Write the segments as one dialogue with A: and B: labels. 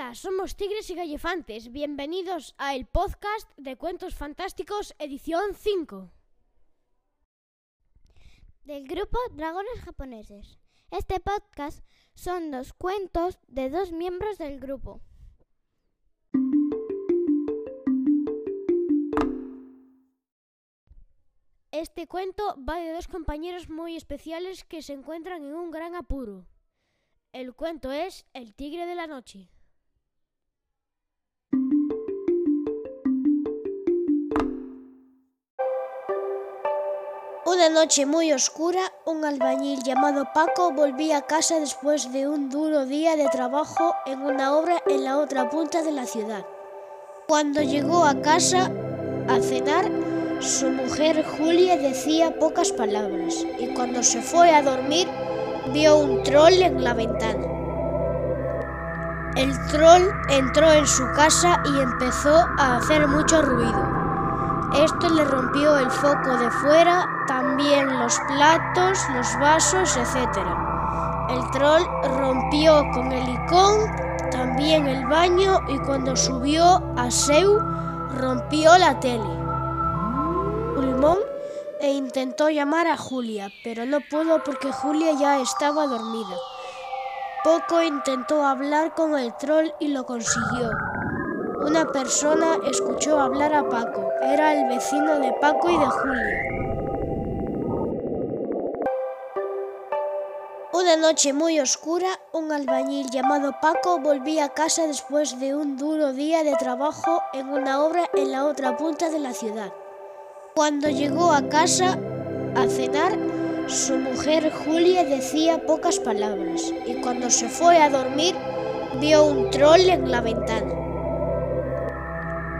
A: Hola, somos Tigres y Gallefantes. Bienvenidos a el podcast de Cuentos Fantásticos, edición 5.
B: Del grupo Dragones Japoneses. Este podcast son dos cuentos de dos miembros del grupo.
A: Este cuento va de dos compañeros muy especiales que se encuentran en un gran apuro. El cuento es El tigre de la noche. Una noche muy oscura, un albañil llamado Paco volvía a casa después de un duro día de trabajo en una obra en la otra punta de la ciudad. Cuando llegó a casa a cenar, su mujer Julia decía pocas palabras y cuando se fue a dormir vio un troll en la ventana. El troll entró en su casa y empezó a hacer mucho ruido. Esto le rompió el foco de fuera, también los platos, los vasos, etc. El troll rompió con el icón también el baño y cuando subió a Seu rompió la tele. Pulmón e intentó llamar a Julia, pero no pudo porque Julia ya estaba dormida. Poco intentó hablar con el troll y lo consiguió. Una persona escuchó hablar a Paco. Era el vecino de Paco y de Julia. Una noche muy oscura, un albañil llamado Paco volvía a casa después de un duro día de trabajo en una obra en la otra punta de la ciudad. Cuando llegó a casa a cenar, su mujer Julia decía pocas palabras y cuando se fue a dormir vio un troll en la ventana.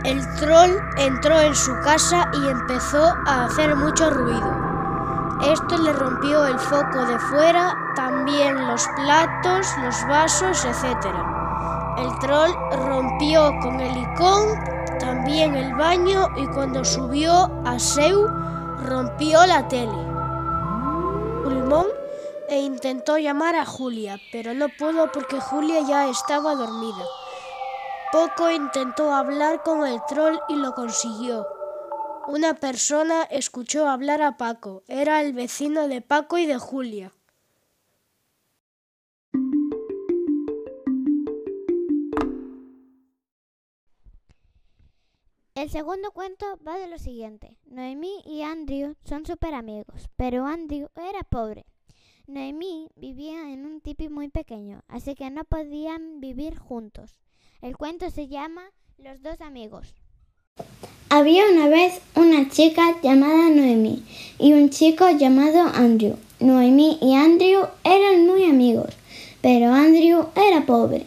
A: El troll entró en su casa y empezó a hacer mucho ruido. Esto le rompió el foco de fuera, también los platos, los vasos, etc. El troll rompió con el icón también el baño y cuando subió a Seu rompió la tele. Pulmón e intentó llamar a Julia, pero no pudo porque Julia ya estaba dormida. Poco intentó hablar con el troll y lo consiguió. Una persona escuchó hablar a Paco. Era el vecino de Paco y de Julia.
B: El segundo cuento va de lo siguiente. Noemí y Andrew son súper amigos, pero Andrew era pobre. Noemí vivía en un tipi muy pequeño, así que no podían vivir juntos. El cuento se llama Los dos amigos. Había una vez una chica llamada Noemí y un chico llamado Andrew. Noemí y Andrew eran muy amigos, pero Andrew era pobre.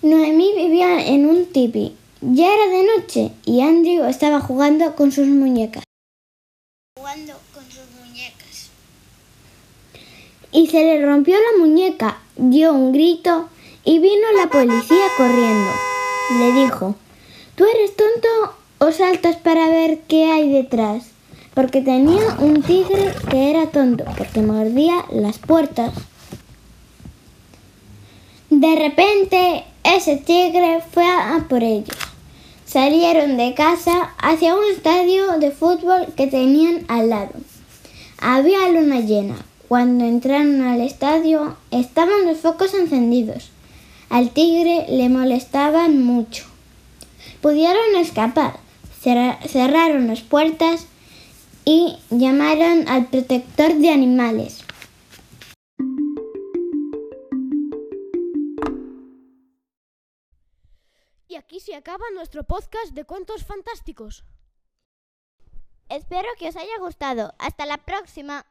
B: Noemí vivía en un tipi. Ya era de noche y Andrew estaba jugando con sus muñecas.
C: Jugando con sus muñecas.
B: Y se le rompió la muñeca, dio un grito y vino la policía corriendo. Le dijo, ¿tú eres tonto o saltas para ver qué hay detrás? Porque tenía un tigre que era tonto, porque mordía las puertas. De repente, ese tigre fue a por ellos. Salieron de casa hacia un estadio de fútbol que tenían al lado. Había luna llena. Cuando entraron al estadio estaban los focos encendidos. Al tigre le molestaban mucho. Pudieron escapar, cerraron las puertas y llamaron al protector de animales.
A: Y aquí se acaba nuestro podcast de cuentos fantásticos.
B: Espero que os haya gustado. Hasta la próxima.